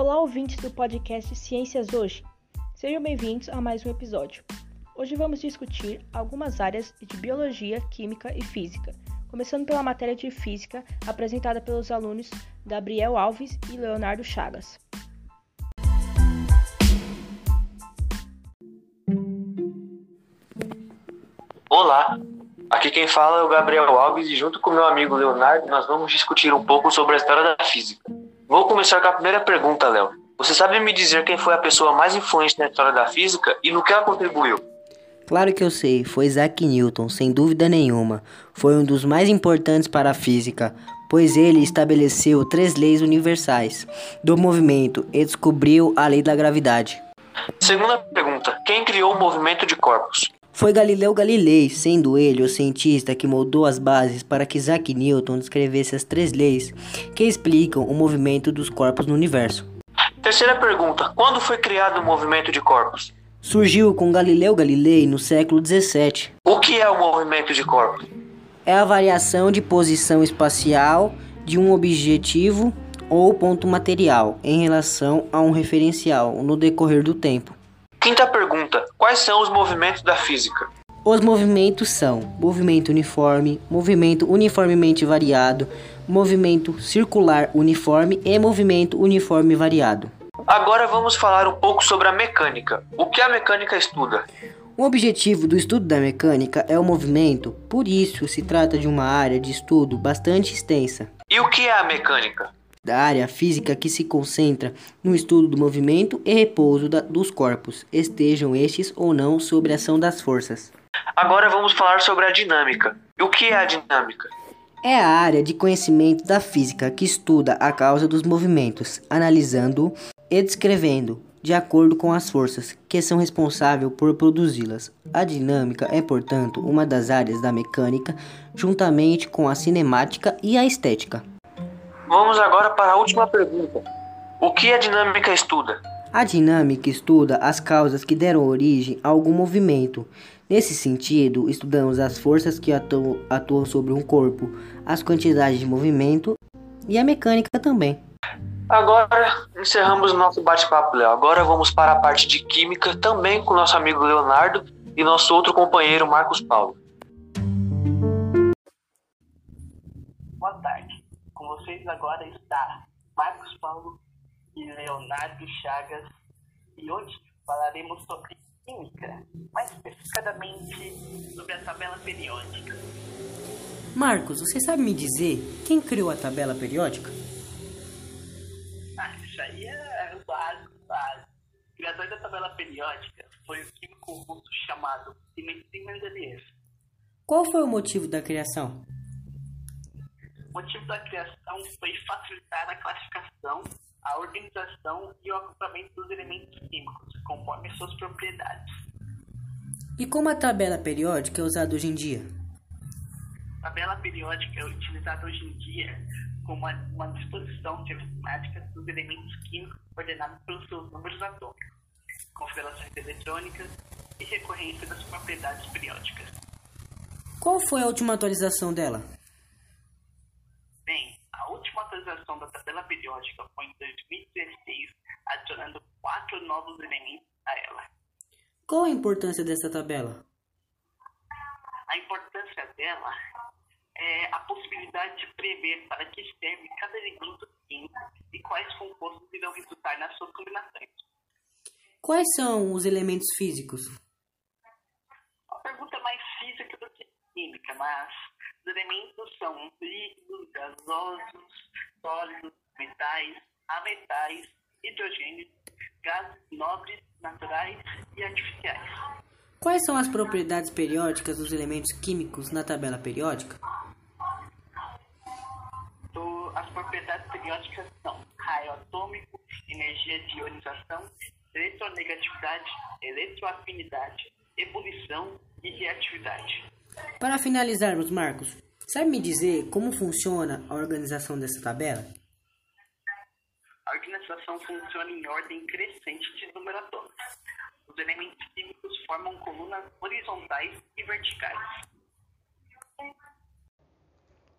Olá, ouvintes do podcast Ciências Hoje. Sejam bem-vindos a mais um episódio. Hoje vamos discutir algumas áreas de biologia, química e física, começando pela matéria de física apresentada pelos alunos Gabriel Alves e Leonardo Chagas. Olá, aqui quem fala é o Gabriel Alves e junto com meu amigo Leonardo nós vamos discutir um pouco sobre a história da física. Vou começar com a primeira pergunta, Léo. Você sabe me dizer quem foi a pessoa mais influente na história da física e no que ela contribuiu? Claro que eu sei, foi Isaac Newton, sem dúvida nenhuma. Foi um dos mais importantes para a física, pois ele estabeleceu três leis universais do movimento e descobriu a lei da gravidade. Segunda pergunta: quem criou o movimento de corpos? Foi Galileu Galilei, sendo ele o cientista que moldou as bases para que Isaac Newton descrevesse as três leis que explicam o movimento dos corpos no universo. Terceira pergunta: quando foi criado o movimento de corpos? Surgiu com Galileu Galilei no século 17. O que é o movimento de corpos? É a variação de posição espacial de um objetivo ou ponto material em relação a um referencial no decorrer do tempo. Quinta pergunta: quais são os movimentos da física? Os movimentos são movimento uniforme, movimento uniformemente variado, movimento circular uniforme e movimento uniforme variado. Agora vamos falar um pouco sobre a mecânica. O que a mecânica estuda? O objetivo do estudo da mecânica é o movimento, por isso se trata de uma área de estudo bastante extensa. E o que é a mecânica? Da área física que se concentra no estudo do movimento e repouso da, dos corpos, estejam estes ou não sob a ação das forças. Agora vamos falar sobre a dinâmica. E o que é a dinâmica? É a área de conhecimento da física que estuda a causa dos movimentos, analisando e descrevendo de acordo com as forças que são responsáveis por produzi-las. A dinâmica é, portanto, uma das áreas da mecânica, juntamente com a cinemática e a estética. Vamos agora para a última pergunta. O que a dinâmica estuda? A dinâmica estuda as causas que deram origem a algum movimento. Nesse sentido, estudamos as forças que atuam, atuam sobre um corpo, as quantidades de movimento e a mecânica também. Agora encerramos nosso bate-papo, Léo. Agora vamos para a parte de química, também com nosso amigo Leonardo e nosso outro companheiro Marcos Paulo. Boa tarde vocês agora está Marcos Paulo e Leonardo Chagas e hoje falaremos sobre química, mais especificadamente sobre a tabela periódica. Marcos, você sabe me dizer quem criou a tabela periódica? Ah, isso aí é o básico, básico. O criador da tabela periódica foi o químico russo chamado Dmitry Mendeleev. Qual foi o motivo da criação? O motivo da criação foi facilitar a classificação, a organização e o agrupamento dos elementos químicos, conforme suas propriedades. E como a tabela periódica é usada hoje em dia? A tabela periódica é utilizada hoje em dia como uma disposição sistemática dos elementos químicos ordenados pelos seus números atômicos, configurações eletrônicas e recorrência das propriedades periódicas. Qual foi a última atualização dela? atualização da tabela periódica foi em 2016, adicionando quatro novos elementos a ela. Qual a importância dessa tabela? A importância dela é a possibilidade de prever para que serve cada elemento químico e quais compostos irão resultar nas suas combinações. Quais são os elementos físicos? Uma pergunta mais física do que química, mas os elementos são líquidos, gasosos, sólidos, metais, ametais, hidrogênios, gases nobres, naturais e artificiais. Quais são as propriedades periódicas dos elementos químicos na tabela periódica? as propriedades periódicas são raio atômico, energia de ionização, eletronegatividade, eletroafinidade, ebulição e reatividade. Para finalizarmos, Marcos, sabe me dizer como funciona a organização dessa tabela? A organização funciona em ordem crescente de atômico. Os elementos químicos formam colunas horizontais e verticais.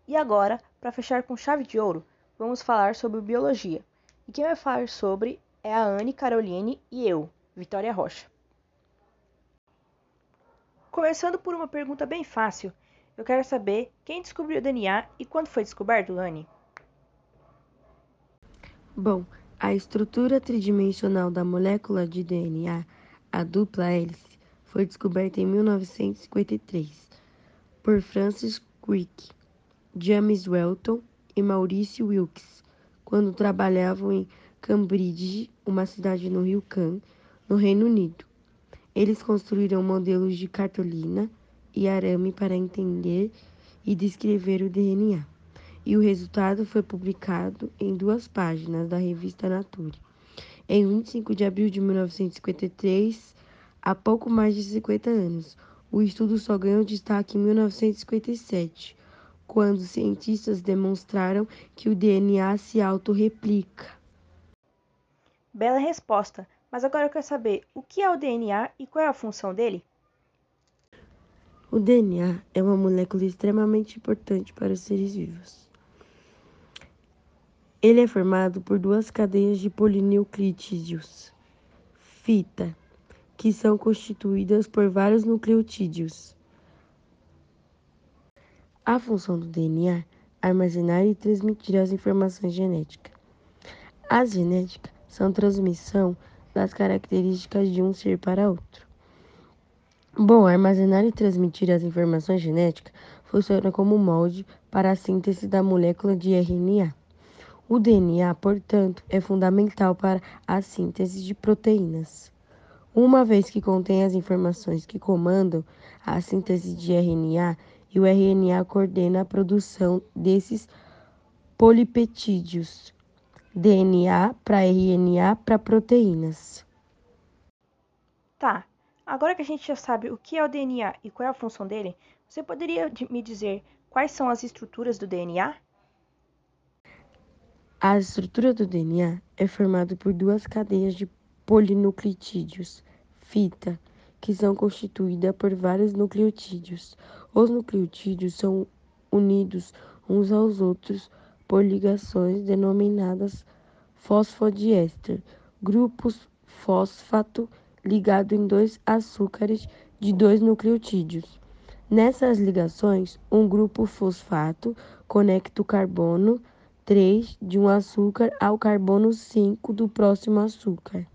E agora, para fechar com chave de ouro, vamos falar sobre biologia. E quem vai falar sobre é a Anne Caroline e eu, Vitória Rocha. Começando por uma pergunta bem fácil, eu quero saber quem descobriu o DNA e quando foi descoberto, Anne? Bom, a estrutura tridimensional da molécula de DNA, a dupla hélice, foi descoberta em 1953 por Francis Crick, James Welton e Maurice Wilkes, quando trabalhavam em Cambridge, uma cidade no Rio Cam, no Reino Unido. Eles construíram modelos de cartolina e arame para entender e descrever o DNA, e o resultado foi publicado em duas páginas da revista Nature. Em 25 de abril de 1953, há pouco mais de 50 anos. O estudo só ganhou destaque em 1957, quando cientistas demonstraram que o DNA se autorreplica. Bela resposta, mas agora eu quero saber o que é o DNA e qual é a função dele? O DNA é uma molécula extremamente importante para os seres vivos. Ele é formado por duas cadeias de polinucleotídeos, fita, que são constituídas por vários nucleotídeos. A função do DNA é armazenar e transmitir as informações genéticas. As genéticas são transmissão das características de um ser para outro. Bom, armazenar e transmitir as informações genéticas funciona como molde para a síntese da molécula de RNA. O DNA, portanto, é fundamental para a síntese de proteínas. Uma vez que contém as informações que comandam a síntese de RNA, e o RNA coordena a produção desses polipeptídeos, DNA para RNA para proteínas. Tá, agora que a gente já sabe o que é o DNA e qual é a função dele, você poderia me dizer quais são as estruturas do DNA? A estrutura do DNA é formada por duas cadeias de polinucleotídeos, fita, que são constituídas por vários nucleotídeos. Os nucleotídeos são unidos uns aos outros por ligações denominadas fosfodiéster, grupos fosfato ligado em dois açúcares de dois nucleotídeos. Nessas ligações, um grupo fosfato conecta o carbono 3 de um açúcar ao carbono 5 do próximo açúcar.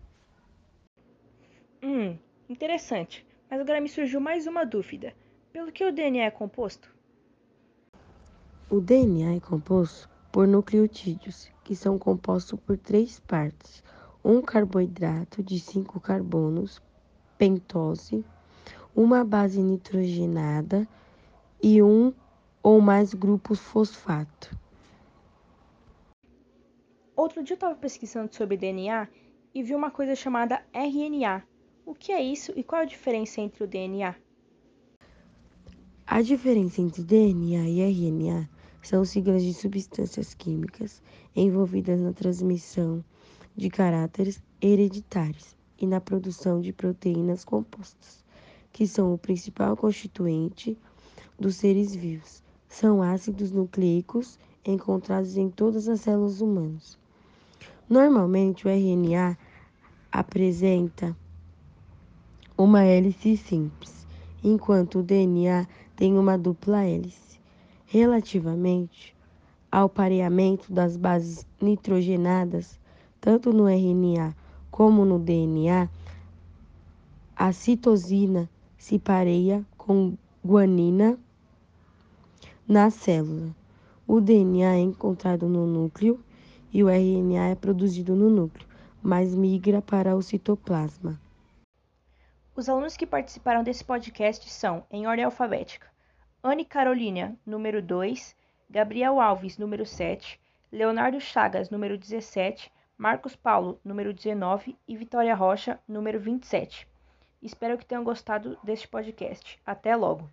Hum, interessante. Mas agora me surgiu mais uma dúvida. Pelo que o DNA é composto? O DNA é composto por nucleotídeos, que são compostos por três partes: um carboidrato de cinco carbonos, pentose, uma base nitrogenada e um ou mais grupos fosfato. Outro dia eu estava pesquisando sobre DNA e vi uma coisa chamada RNA. O que é isso e qual a diferença entre o DNA? A diferença entre DNA e RNA são siglas de substâncias químicas envolvidas na transmissão de caráteres hereditários e na produção de proteínas compostas, que são o principal constituinte dos seres vivos. São ácidos nucleicos encontrados em todas as células humanas. Normalmente, o RNA apresenta uma hélice simples, enquanto o DNA tem uma dupla hélice. Relativamente ao pareamento das bases nitrogenadas, tanto no RNA como no DNA, a citosina se pareia com guanina na célula. O DNA é encontrado no núcleo e o RNA é produzido no núcleo, mas migra para o citoplasma. Os alunos que participaram desse podcast são, em ordem alfabética, Anne Carolina, número 2, Gabriel Alves, número 7, Leonardo Chagas, número 17, Marcos Paulo, número 19 e Vitória Rocha, número 27. Espero que tenham gostado deste podcast. Até logo!